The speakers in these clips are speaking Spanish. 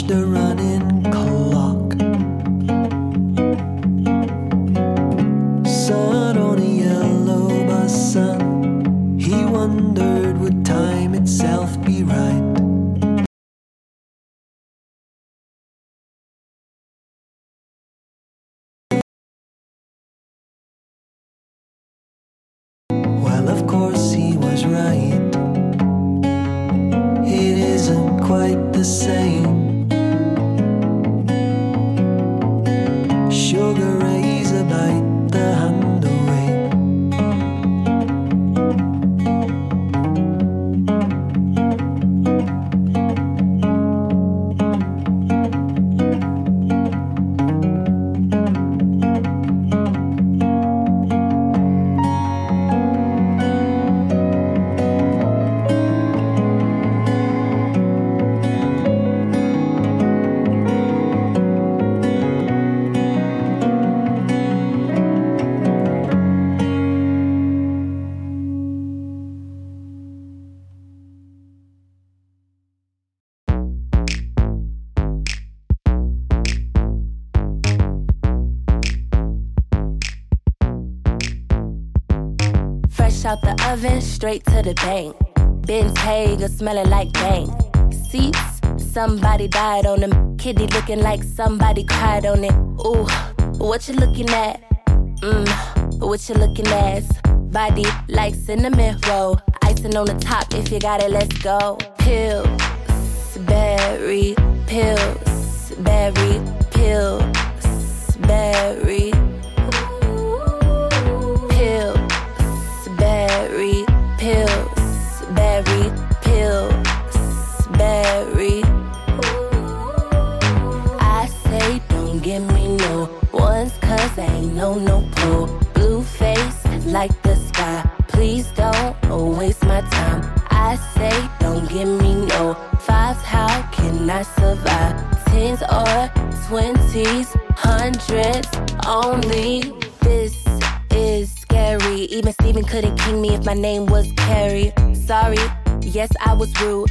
watched the running Straight to the bank. Ben's Hager smelling like bank. Seats, somebody died on them. Kitty looking like somebody cried on it. Ooh, what you looking at? Mmm, what you looking at? Body like cinnamon roll. Icing on the top, if you got it, let's go. Pills, berry, pills, berry, pills, berry. Don't give me no ones cause I ain't no no. Blue face like the sky. Please don't waste my time. I say don't give me no fives. How can I survive? Tens or twenties, hundreds only. This is scary. Even Steven couldn't king me if my name was Carrie. Sorry, yes, I was rude.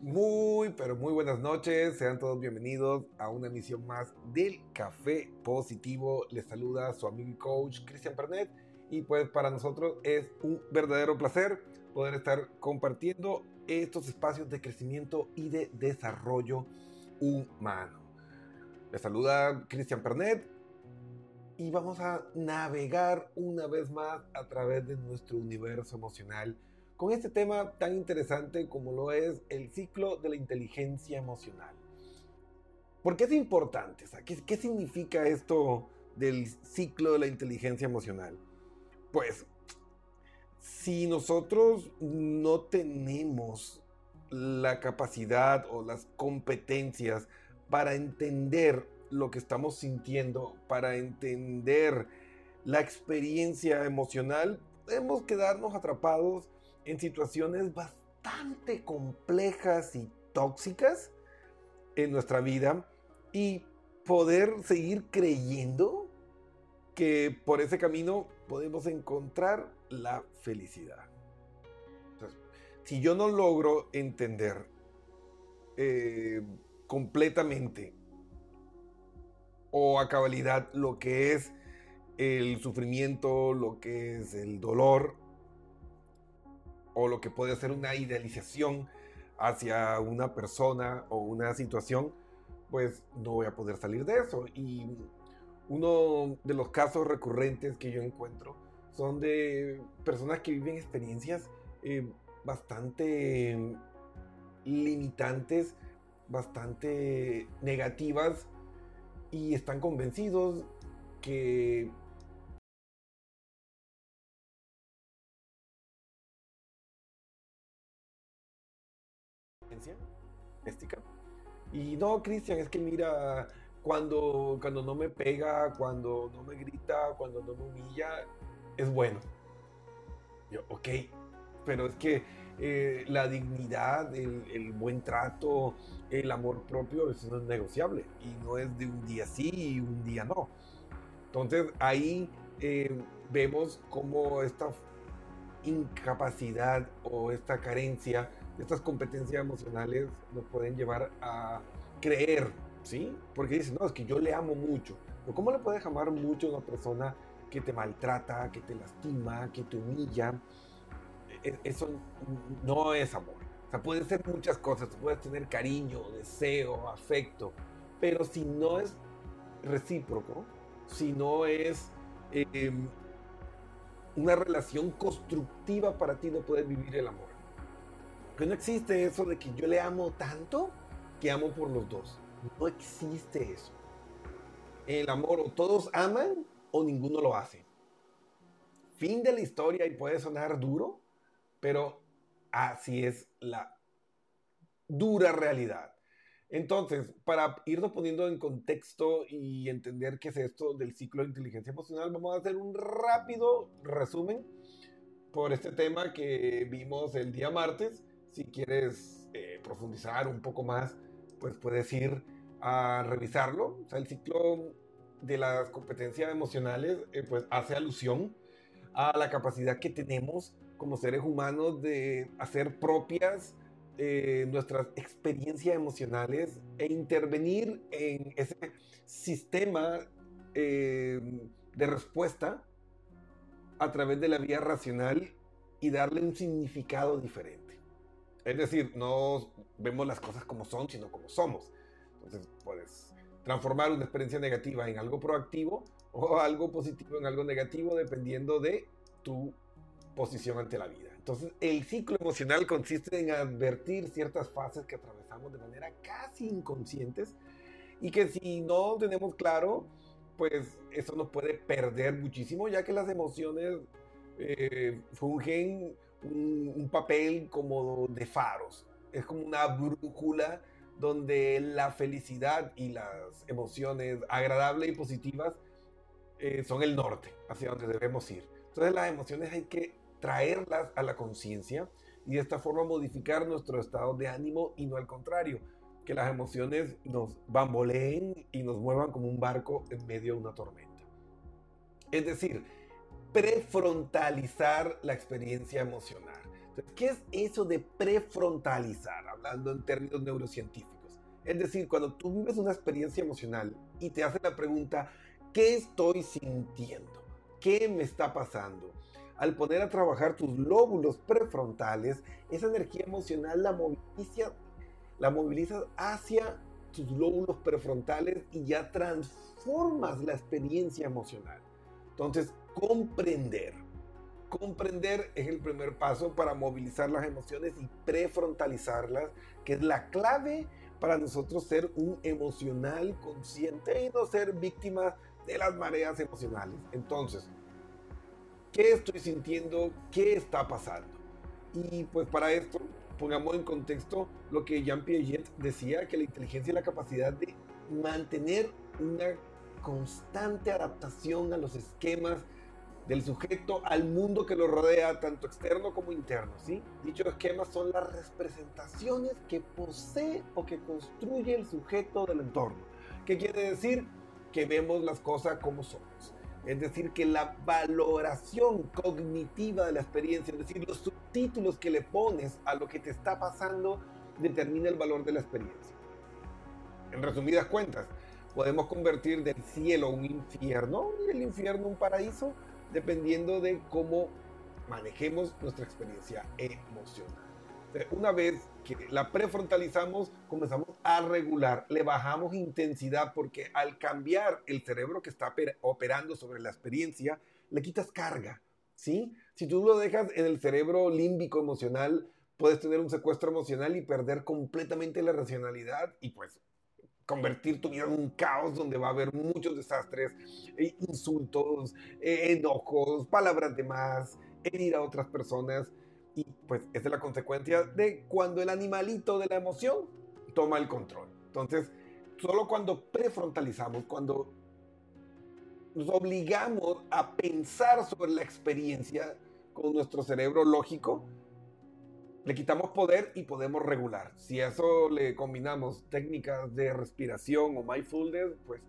Muy, pero muy buenas noches. Sean todos bienvenidos a una emisión más del Café Positivo. Les saluda su amigo y coach Cristian Pernet. Y pues para nosotros es un verdadero placer poder estar compartiendo estos espacios de crecimiento y de desarrollo humano. Les saluda Cristian Pernet y vamos a navegar una vez más a través de nuestro universo emocional con este tema tan interesante como lo es el ciclo de la inteligencia emocional. ¿Por qué es importante? O sea, ¿qué, ¿Qué significa esto del ciclo de la inteligencia emocional? Pues, si nosotros no tenemos la capacidad o las competencias para entender lo que estamos sintiendo, para entender la experiencia emocional, podemos quedarnos atrapados en situaciones bastante complejas y tóxicas en nuestra vida y poder seguir creyendo que por ese camino podemos encontrar la felicidad. Si yo no logro entender eh, completamente o a cabalidad lo que es el sufrimiento, lo que es el dolor, o lo que puede ser una idealización hacia una persona o una situación, pues no voy a poder salir de eso. Y uno de los casos recurrentes que yo encuentro son de personas que viven experiencias eh, bastante limitantes, bastante negativas y están convencidos que Y no, Cristian, es que mira, cuando, cuando no me pega, cuando no me grita, cuando no me humilla, es bueno. Yo, ok, pero es que eh, la dignidad, el, buen trato, el amor propio, eso no es negociable. Y no es de un día sí y un día no. Entonces ahí eh, vemos cómo esta incapacidad o esta carencia estas competencias emocionales nos pueden llevar a creer, ¿sí? Porque dicen, no, es que yo le amo mucho. Pero ¿cómo le puedes amar mucho a una persona que te maltrata, que te lastima, que te humilla? Eso no es amor. O sea, puede ser muchas cosas. Puedes tener cariño, deseo, afecto. Pero si no es recíproco, si no es em, una relación constructiva para ti, no puedes vivir el amor. Que no existe eso de que yo le amo tanto que amo por los dos. No existe eso. El amor o todos aman o ninguno lo hace. Fin de la historia y puede sonar duro, pero así es la dura realidad. Entonces, para irnos poniendo en contexto y entender qué es esto del ciclo de inteligencia emocional, vamos a hacer un rápido resumen por este tema que vimos el día martes si quieres eh, profundizar un poco más, pues puedes ir a revisarlo. O sea, el ciclo de las competencias emocionales eh, pues hace alusión a la capacidad que tenemos como seres humanos de hacer propias eh, nuestras experiencias emocionales e intervenir en ese sistema de respuesta a través de la vía racional y darle un significado diferente. Es decir, no vemos las cosas como son, sino como somos. Entonces, puedes transformar una experiencia negativa en algo proactivo o algo positivo en algo negativo dependiendo de tu posición ante la vida. Entonces, el ciclo emocional consiste en advertir ciertas fases que atravesamos de manera casi inconscientes y que si no tenemos claro, pues eso nos puede perder muchísimo, ya que las emociones eh, fungen un, papel como de faros. Es como una brújula donde la felicidad y las emociones agradables y positivas eh, son el norte, hacia donde debemos ir. Entonces las emociones hay que traerlas a la conciencia y de esta forma modificar nuestro estado de ánimo y no al contrario, que las emociones nos bamboleen y nos muevan como un barco en medio de una tormenta. Es decir, prefrontalizar la experiencia emocional. ¿Qué es eso de prefrontalizar? Hablando en términos neurocientíficos. Es decir, cuando tú vives una experiencia emocional y te haces la pregunta, ¿qué estoy sintiendo? ¿Qué me está pasando? Al poner a trabajar tus lóbulos prefrontales, esa energía emocional la moviliza, la movilizas hacia tus lóbulos prefrontales y ya transformas la experiencia emocional. Entonces, comprender. Comprender es el primer paso para movilizar las emociones y prefrontalizarlas, que es la clave para nosotros ser un emocional consciente y no ser víctimas de las mareas emocionales. Entonces, ¿qué estoy sintiendo? ¿Qué está pasando? Y pues para esto, pongamos en contexto lo que Jean Piaget decía, que la inteligencia es la capacidad de mantener una constante adaptación a los esquemas del sujeto al mundo que lo rodea, tanto externo como interno. ¿sí? Dichos esquemas son las representaciones que posee o que construye el sujeto del entorno. ¿Qué quiere decir? Que vemos las cosas como somos. Es decir, que la valoración cognitiva de la experiencia, es decir, los subtítulos que le pones a lo que te está pasando, determina el valor de la experiencia. En resumidas cuentas, podemos convertir del cielo un infierno y del infierno un paraíso dependiendo de cómo manejemos nuestra experiencia emocional. Una vez que la prefrontalizamos, comenzamos a regular, le bajamos intensidad porque al cambiar el cerebro que está operando sobre la experiencia, le quitas carga, ¿sí? Si tú lo dejas en el cerebro límbico emocional, puedes tener un secuestro emocional y perder completamente la racionalidad y pues convertir tu vida en un caos donde va a haber muchos desastres, eh, insultos, eh, enojos, palabras de más, herir a otras personas. Y pues esa es la consecuencia de cuando el animalito de la emoción toma el control. Entonces, solo cuando prefrontalizamos, cuando nos obligamos a pensar sobre la experiencia con nuestro cerebro lógico, le quitamos poder y podemos regular. Si a eso le combinamos técnicas de respiración o mindfulness, pues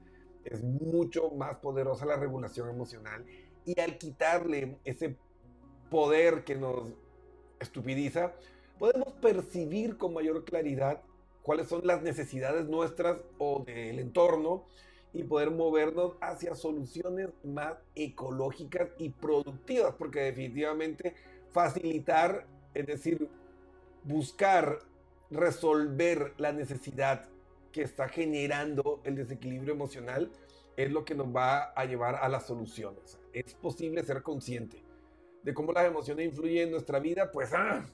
es mucho más poderosa la regulación emocional. Y al quitarle ese poder que nos estupidiza, podemos percibir con mayor claridad cuáles son las necesidades nuestras o del entorno y poder movernos hacia soluciones más ecológicas y productivas, porque definitivamente facilitar, es decir, buscar resolver la necesidad que está generando el desequilibrio emocional es lo que nos va a llevar a las soluciones. Es posible ser consciente de cómo las emociones influyen en nuestra vida, pues ah,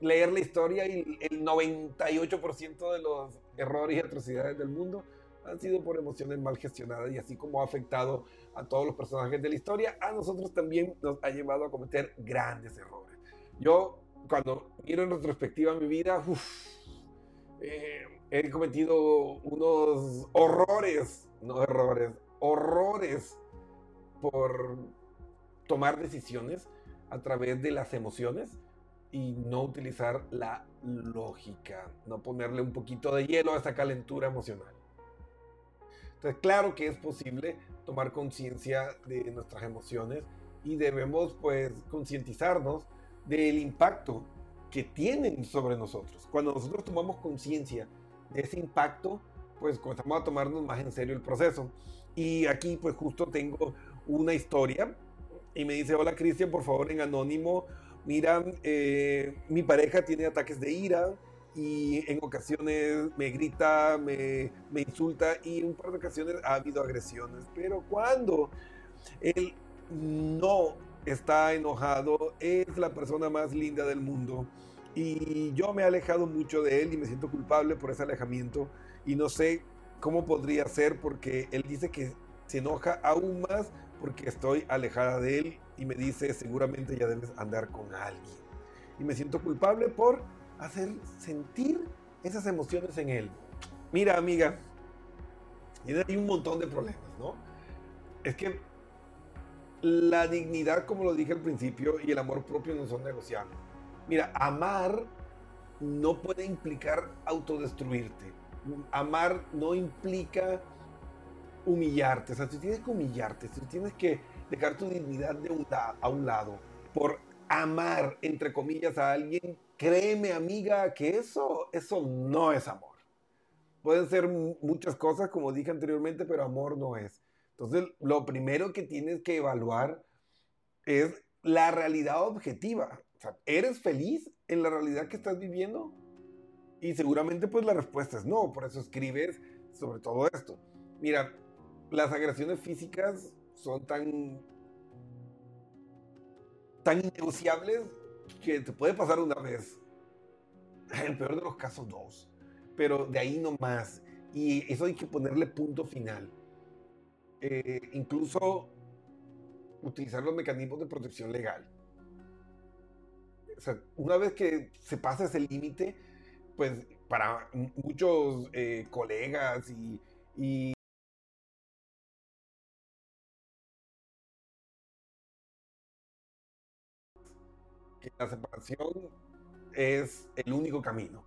leer la historia y el 98% de los errores y atrocidades del mundo han sido por emociones mal gestionadas y así como ha afectado a todos los personajes de la historia, a nosotros también nos ha llevado a cometer grandes errores. Yo cuando miro en retrospectiva mi vida, eh, he cometido unos horrores, no errores, horrores por tomar decisiones a través de las emociones y no utilizar la lógica, no ponerle un poquito de hielo a esa calentura emocional. Entonces, claro que es posible tomar conciencia de nuestras emociones y debemos pues concientizarnos del impacto que tienen sobre nosotros. Cuando nosotros tomamos conciencia de ese impacto, pues comenzamos a tomarnos más en serio el proceso. Y aquí pues justo tengo una historia y me dice, hola Cristian, por favor en anónimo, mira, eh, mi pareja tiene ataques de ira y en ocasiones me grita, me, me insulta y en un par de ocasiones ha habido agresiones. Pero cuando él no está enojado, es la persona más linda del mundo. Y yo me he alejado mucho de él y me siento culpable por ese alejamiento. Y no sé cómo podría ser porque él dice que se enoja aún más porque estoy alejada de él y me dice seguramente ya debes andar con alguien. Y me siento culpable por hacer sentir esas emociones en él. Mira amiga, hay un montón de problemas, ¿no? Es que la dignidad, como lo dije al principio, y el amor propio no son negociables. Mira, amar no puede implicar autodestruirte. Amar no implica humillarte. O sea, tú tienes que humillarte, tú tienes que dejar tu dignidad de un a un lado por amar, entre comillas, a alguien. Créeme, amiga, que eso, eso no es amor. Pueden ser muchas cosas, como dije anteriormente, pero amor no es. Entonces, lo primero que tienes que evaluar es la realidad objetiva. O sea, ¿eres feliz en la realidad que estás viviendo? Y seguramente pues la respuesta es no, por eso escribes sobre todo esto. Mira, las agresiones físicas son tan tan innegociables que te puede pasar una vez. En el peor de los casos dos. Pero de ahí no más. Y eso hay que ponerle punto final. Eh, incluso utilizar los mecanismos de protección legal. Una vez que se pasa ese límite, pues para muchos eh, colegas y la separación es el único camino.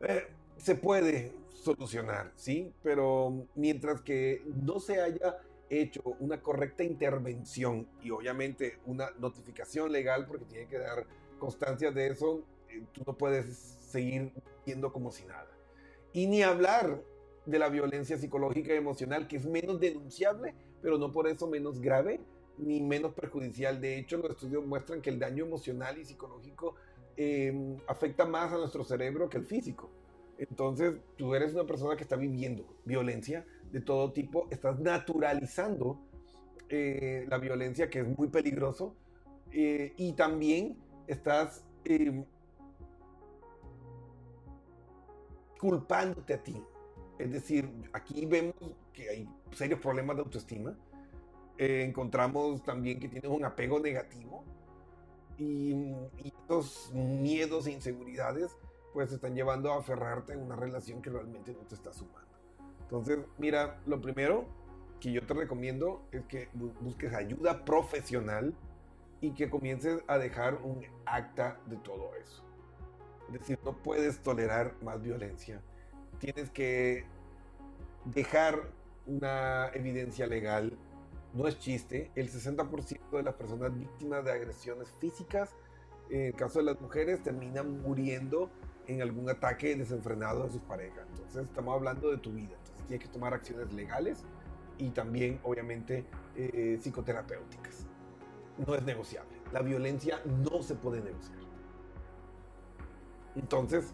Eh, se puede solucionar, ¿sí? Pero mientras que no se haya hecho una correcta intervención y obviamente una notificación legal, porque tiene que dar constancia de eso, eh, tú no puedes seguir yendo como si nada. Y ni hablar de la violencia psicológica y emocional, que es menos denunciable, pero no por eso menos grave ni menos perjudicial. De hecho, los estudios muestran que el daño emocional y psicológico em, afecta más a nuestro cerebro que el físico. Entonces, tú eres una persona que está viviendo violencia de todo tipo, estás naturalizando eh, la violencia, que es muy peligroso, eh, y también estás em, culpándote a ti. Es decir, aquí vemos que hay serios problemas de autoestima. Eh, encontramos también que tienes un apego negativo y, y, estos miedos e inseguridades pues están llevando a aferrarte en una relación que realmente no te está sumando. Entonces, mira, lo primero que yo te recomiendo es que busques ayuda profesional y que comiences a dejar un acta de todo eso. Es decir, no puedes tolerar más violencia. Tienes que dejar una evidencia legal. No es chiste, el 60% de las personas víctimas de agresiones físicas, en el caso de las mujeres, terminan muriendo en algún ataque desenfrenado de sus parejas. Entonces estamos hablando de tu vida. Entonces tienes que tomar acciones legales y también, obviamente, eh, psicoterapéuticas. No es negociable. La violencia no se puede negociar. Entonces,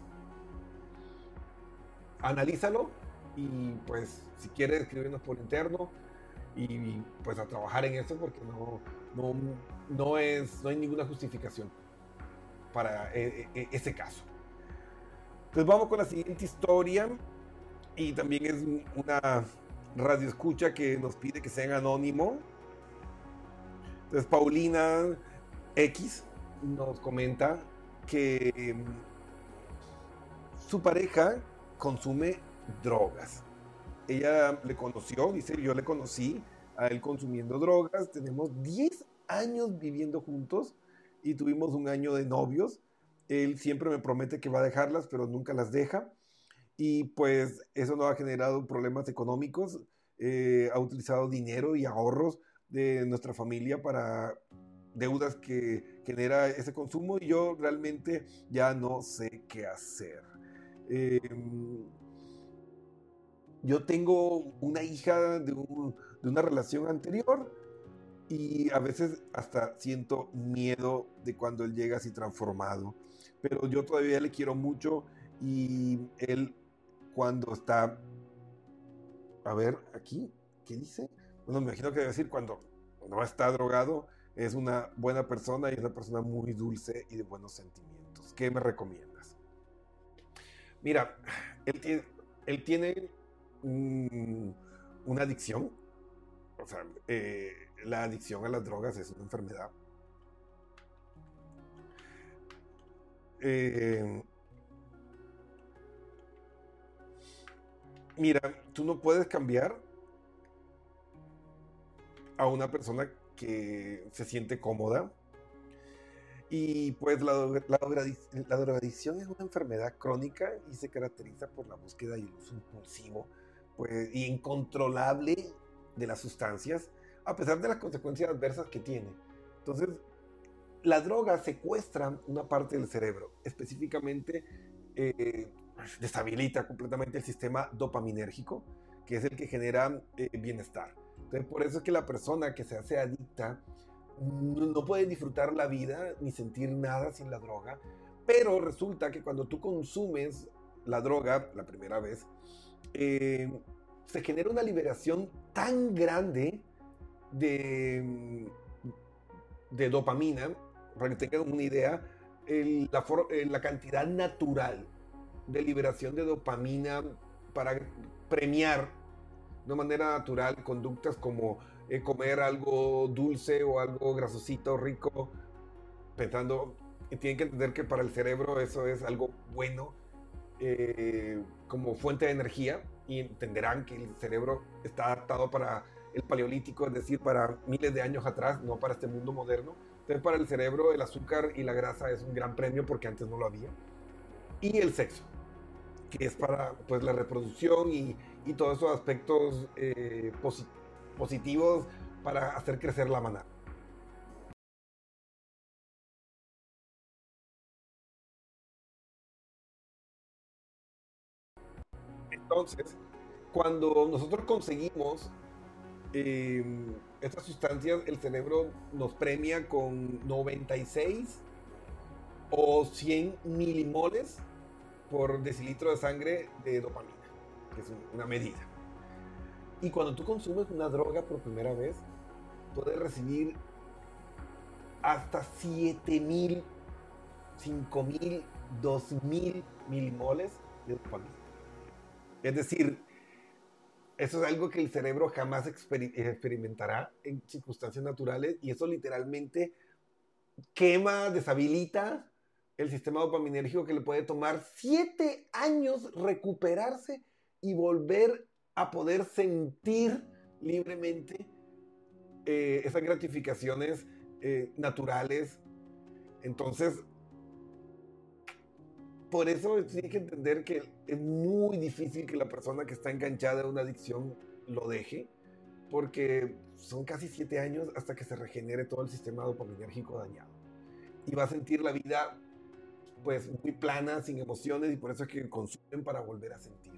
analízalo y pues si quieres escribirnos por interno y pues a trabajar en eso porque no, no, no, es, no hay ninguna justificación para e, e, ese caso. Entonces vamos con la siguiente historia y también es una radio escucha que nos pide que sea anónimo. Entonces Paulina X nos comenta que su pareja consume drogas. Ella le conoció, dice, yo le conocí a él consumiendo drogas. Tenemos 10 años viviendo juntos y tuvimos un año de novios. Él siempre me promete que va a dejarlas, pero nunca las deja. Y pues eso no ha generado problemas económicos. Eh, ha utilizado dinero y ahorros de nuestra familia para deudas que genera ese consumo y yo realmente ya no sé qué hacer. Em, yo tengo una hija de, de, una relación anterior y a veces hasta siento miedo de cuando él llega así transformado. Pero yo todavía le quiero mucho y él cuando está... A ver, aquí, ¿qué dice? Bueno, me imagino que debe decir cuando no está drogado, es una buena persona y es una persona muy dulce y de buenos sentimientos. ¿Qué me recomiendas? Mira, él tiene, él tiene una adicción. O sea, eh, la adicción a las drogas es una enfermedad. Eh, mira, tú no puedes cambiar a una persona que se siente cómoda y pues la, la, drogadicción es una enfermedad crónica y se caracteriza por la búsqueda y el uso impulsivo pues, incontrolable de las sustancias, a pesar de las consecuencias adversas que tiene. Entonces, la droga secuestra una parte del cerebro, específicamente eh, deshabilita completamente el sistema dopaminérgico, que es el que genera eh, bienestar. Entonces, por eso es que la persona que se hace adicta no puede disfrutar la vida ni sentir nada sin la droga. Pero resulta que cuando tú consumes la droga la primera vez, eh, se genera una liberación tan grande de, de dopamina, para que tengan una idea, la, la cantidad natural de liberación de dopamina para premiar de manera natural conductas como eh, comer algo dulce o algo grasosito, rico, pensando, tienen que entender que para el cerebro eso es algo bueno eh, como fuente de energía y entenderán que el cerebro está adaptado para el paleolítico, es decir, para miles de años atrás, no para este mundo moderno. Entonces para el cerebro el azúcar y la grasa es un gran premio porque antes no lo había. Y el sexo, que es para pues, la reproducción y, y todos esos aspectos eh, positivos para hacer crecer la manada. Entonces, cuando nosotros conseguimos eh, estas sustancias, el cerebro nos premia con 96 o 100 milimoles por decilitro de sangre de dopamina, que es una medida. Y cuando tú consumes una droga por primera vez, puedes recibir hasta 7000, 5000, 2000 milimoles de dopamina. Es decir, eso es algo que el cerebro jamás experimentará en circunstancias naturales y eso literalmente quema, deshabilita el sistema dopaminérgico que le puede tomar siete años recuperarse y volver a poder sentir libremente eh, esas gratificaciones eh, naturales. Entonces, por eso tiene que entender que es muy difícil que la persona que está enganchada a una adicción lo deje, porque son casi siete años hasta que se regenere todo el sistema dopaminérgico dañado. Y va a sentir la vida pues muy plana, sin emociones, y por eso es que consumen para volver a sentir.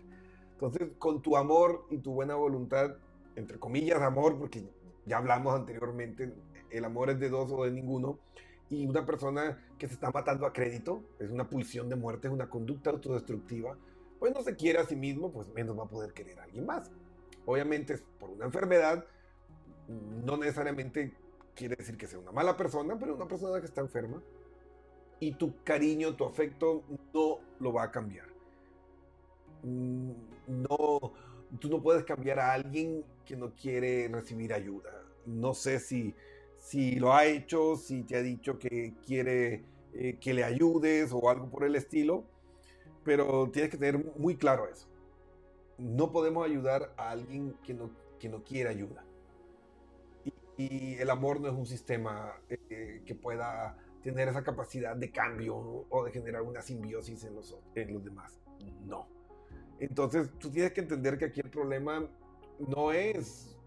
Entonces, con tu amor y tu buena voluntad, entre comillas amor, porque ya hablamos anteriormente, el amor es de dos o de ninguno, y una persona que se está matando a crédito, es una pulsión de muerte, es una conducta autodestructiva, pues no se quiere a sí mismo, pues menos va a poder querer a alguien más. Obviamente es por una enfermedad, no necesariamente quiere decir que sea una mala persona, pero una persona que está enferma. Y tu cariño, tu afecto no lo va a cambiar. Mm, no, tú no puedes cambiar a alguien que no quiere recibir ayuda. No sé si si lo ha hecho, si te ha dicho que quiere eh, que le ayudes o algo por el estilo, pero tienes que tener muy claro eso. No podemos ayudar a alguien que no, que no quiere ayuda. Y, el amor no es un sistema eh, que pueda tener esa capacidad de cambio o de generar una simbiosis en los, en los demás. No. Entonces tú tienes que entender que aquí el problema no es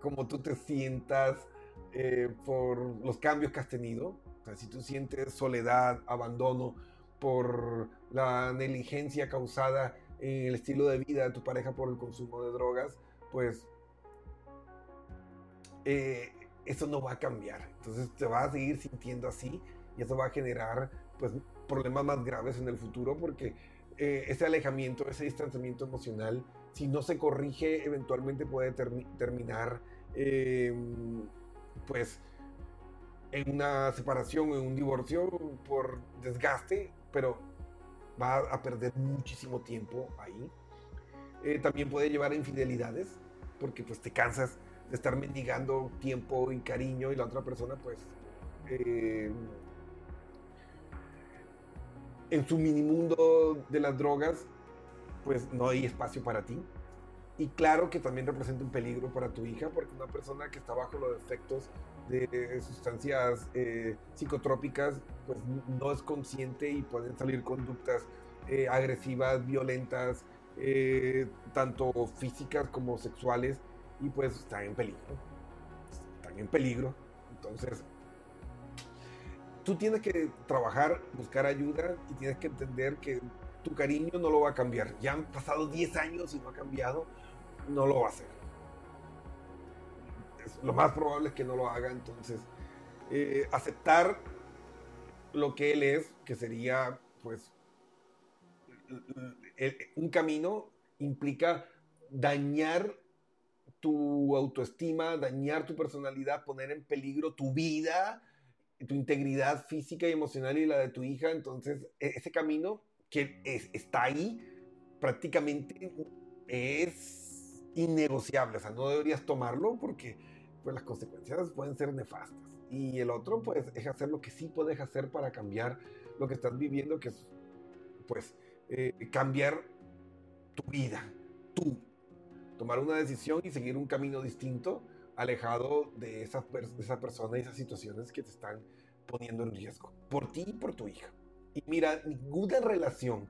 como tú te sientas, eh, por los cambios que has tenido. O sea, si tú sientes soledad, abandono por la negligencia causada en el estilo de vida de tu pareja por el consumo de drogas, pues eh, eso no va a cambiar. Entonces te vas a seguir sintiendo así y eso va a generar pues problemas más graves en el futuro porque eh, ese alejamiento, ese distanciamiento emocional, si no se corrige, eventualmente puede terminar pues en una separación, en un divorcio por desgaste, pero va a perder muchísimo tiempo ahí. Eh, también puede llevar a infidelidades, porque pues te cansas de estar mendigando tiempo y cariño y la otra persona pues eh, en su mini mundo de las drogas pues no hay espacio para ti. Y claro que también representa un peligro para tu hija, porque una persona que está bajo los efectos de sustancias eh, psicotrópicas, pues no es consciente y pueden salir conductas eh, agresivas, violentas, eh, tanto físicas como sexuales, y pues están en peligro. Están en peligro. Entonces, tú tienes que trabajar, buscar ayuda y tienes que entender que tu cariño no lo va a cambiar. Ya han pasado 10 años y no ha cambiado no lo va a hacer. lo más probable es que no lo haga, entonces eh, aceptar lo que él es, que sería pues un camino implica dañar tu autoestima, dañar tu personalidad, poner en peligro tu vida, tu integridad física y emocional y la de tu hija. Entonces, e, ese camino que está ahí prácticamente es innegociable, o sea, no deberías tomarlo porque pues, las consecuencias pueden ser nefastas. Y el otro, pues, es hacer lo que sí puedes hacer para cambiar lo que estás viviendo, que es, pues, eh, cambiar tu vida, tú. Tomar una decisión y seguir un camino distinto alejado de esa, de esa persona y esas situaciones que te están poniendo en riesgo, por ti y por tu hija. Y mira, ninguna relación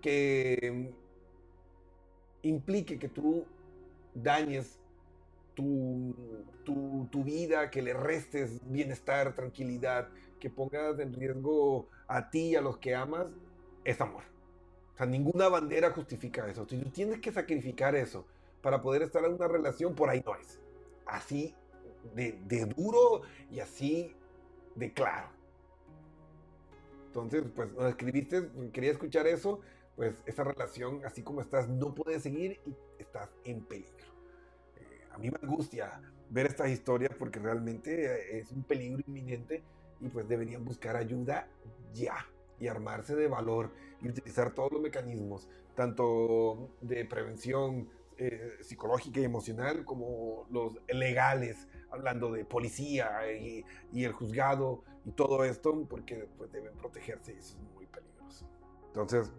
que implique que tú dañes tu, tu, vida, que le restes bienestar, tranquilidad, que pongas en riesgo a ti y a los que amas, es amor. O sea, ninguna bandera justifica eso. Si tú tienes que sacrificar eso para poder estar en una relación, por ahí no es. Así de, de duro y así de claro. Entonces, pues nos escribiste, quería escuchar eso, pues esa relación, así como estás, no puede seguir y estás en peligro. A mí me angustia ver estas historias porque realmente eh, es un peligro inminente y pues deberían buscar ayuda ya y armarse de valor y utilizar todos los mecanismos, tanto de prevención eh, psicológica y emocional como los legales, hablando de policía y, y, el juzgado y todo esto, porque pues, deben protegerse y eso es muy peligroso. Entonces,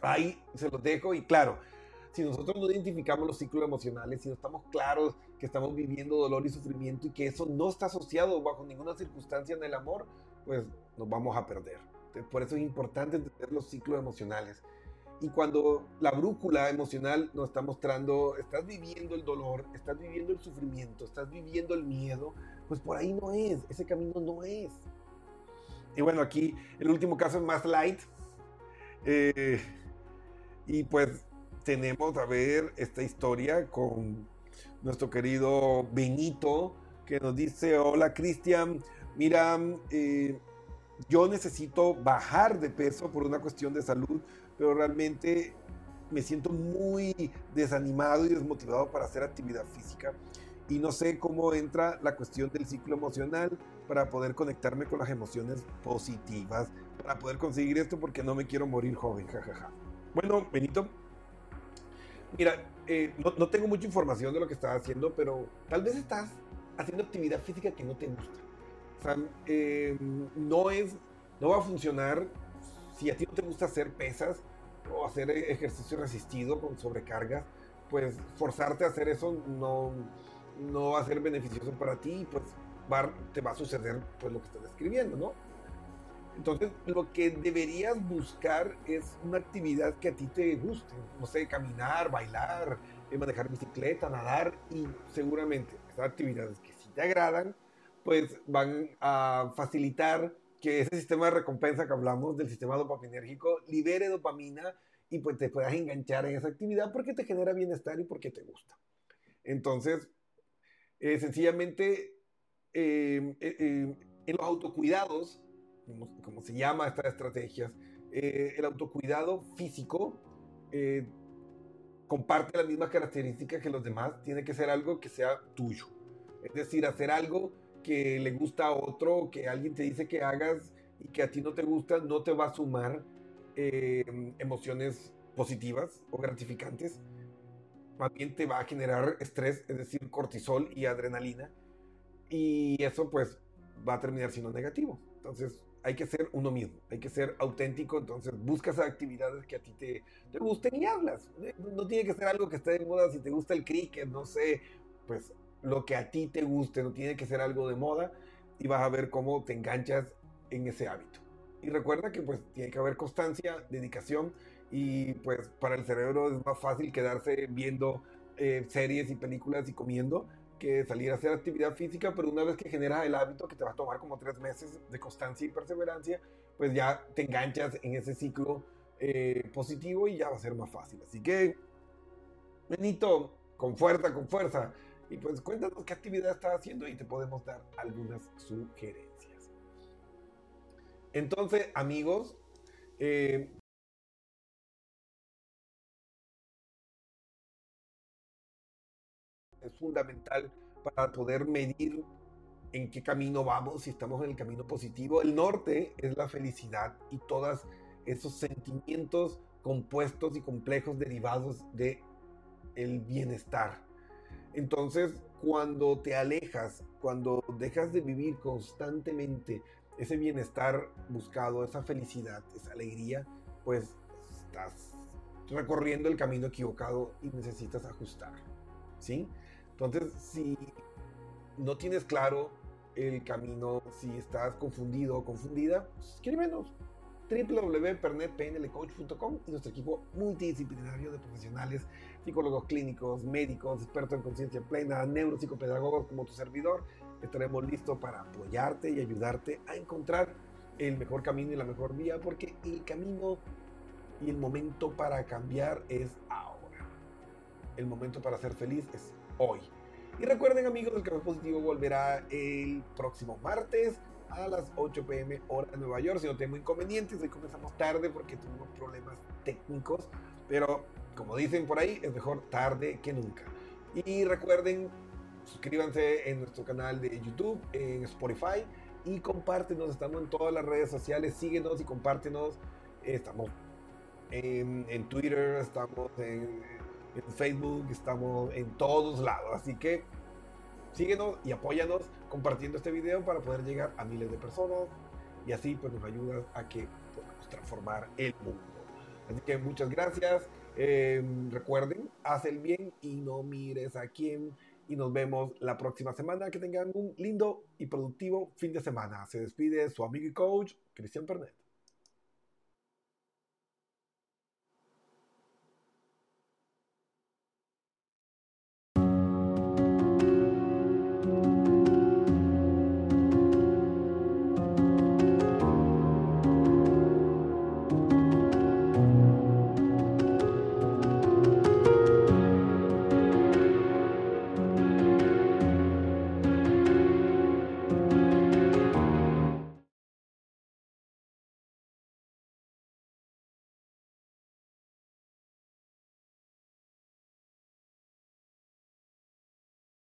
ahí se los dejo y claro, si nosotros no identificamos los ciclos emocionales, si no estamos claros que estamos viviendo dolor y sufrimiento y que eso no está asociado bajo ninguna circunstancia en el amor, pues nos vamos a perder. por eso es importante entender los ciclos emocionales. Y cuando la brújula emocional nos está mostrando, estás viviendo el dolor, estás viviendo el sufrimiento, estás viviendo el miedo, pues por ahí no es, ese camino no es. Y bueno, aquí el último caso es más light. Eh, y pues tenemos a ver esta historia con nuestro querido Benito, que nos dice, hola Cristian, mira, eh, yo necesito bajar de peso por una cuestión de salud, pero realmente me siento muy desanimado y desmotivado para hacer actividad física. Y no sé cómo entra la cuestión del ciclo emocional para poder conectarme con las emociones positivas, para poder conseguir esto porque no me quiero morir joven, jajaja. Bueno, Benito, mira, eh, no, tengo mucha información de lo que estás haciendo, pero tal vez estás haciendo actividad física que no te gusta. O sea, eh, no es, no va a funcionar si a ti no te gusta hacer pesas o hacer ejercicio resistido con sobrecargas, pues forzarte a hacer eso no, no va a ser beneficioso para ti y pues te va a suceder pues lo que estás describiendo, ¿no? Entonces, lo que deberías buscar es una actividad que a ti te guste. No sé, caminar, bailar, eh, manejar bicicleta, nadar. Y seguramente esas actividades que sí te agradan, pues van a facilitar que ese sistema de recompensa que hablamos, del sistema dopaminérgico, libere dopamina y pues te puedas enganchar en esa actividad porque te genera bienestar y porque te gusta. Entonces, eh, sencillamente, eh, en los autocuidados, como, se llama estas estrategias, eh, el autocuidado físico eh, comparte las mismas características que los demás, tiene que ser algo que sea tuyo. Es decir, hacer algo que le gusta a otro, que alguien te dice que hagas y que a ti no te gusta, no te va a sumar eh, emociones positivas o gratificantes. Más bien te va a generar estrés, es decir, cortisol y adrenalina. Y eso pues va a terminar siendo negativo. Entonces, hay que ser uno mismo, hay que ser auténtico, entonces buscas actividades que a ti te, te gusten y hablas. No tiene que ser algo que esté de moda, si te gusta el cricket, no sé, pues lo que a ti te guste, no tiene que ser algo de moda y vas a ver cómo te enganchas en ese hábito. Y recuerda que pues tiene que haber constancia, dedicación y pues para el cerebro es más fácil quedarse viendo eh, series y películas y comiendo que salir a hacer actividad física, pero una vez que generas el hábito que te va a tomar como tres meses de constancia y perseverancia, pues ya te enganchas en ese ciclo eh, positivo y ya va a ser más fácil. Así que, Benito, con fuerza, con fuerza. Y pues cuéntanos qué actividad estás haciendo y te podemos dar algunas sugerencias. Entonces, amigos, eh, es fundamental para poder medir en qué camino vamos, si estamos en el camino positivo. El norte es la felicidad y todos esos sentimientos compuestos y complejos derivados de el bienestar. Entonces, cuando te alejas, cuando dejas de vivir constantemente ese bienestar buscado, esa felicidad, esa alegría, pues estás recorriendo el camino equivocado y necesitas ajustar. ¿Sí? Entonces, si no tienes claro el camino, si estás confundido o confundida, pues escríbenos www.pernetpnlcoach.com y nuestro equipo multidisciplinario de profesionales, psicólogos clínicos, médicos, expertos en conciencia plena, neuropsicopedagogos como tu servidor, estaremos listos para apoyarte y ayudarte a encontrar el mejor camino y la mejor vía, porque el camino y el momento para cambiar es ahora. El momento para ser feliz es hoy. Y recuerden amigos, el Café Positivo volverá el próximo martes a las 8 pm hora de Nueva York. Si no tengo inconvenientes, hoy comenzamos tarde porque tuvimos problemas técnicos. Pero como dicen por ahí, es mejor tarde que nunca. Y recuerden, suscríbanse en nuestro canal de YouTube, en Spotify y compártenos. Estamos en todas las redes sociales. Síguenos y compártenos. Estamos en, en Twitter, estamos en, en Facebook, estamos en todos lados. Así que síguenos y apóyanos compartiendo este video para poder llegar a miles de personas y así pues nos ayudas a que podamos transformar el mundo. Así que muchas gracias. Eh, recuerden, haz el bien y no mires a quién. Y nos vemos la próxima semana. Que tengan un lindo y productivo fin de semana. Se despide su amigo y coach, Cristian Pernet.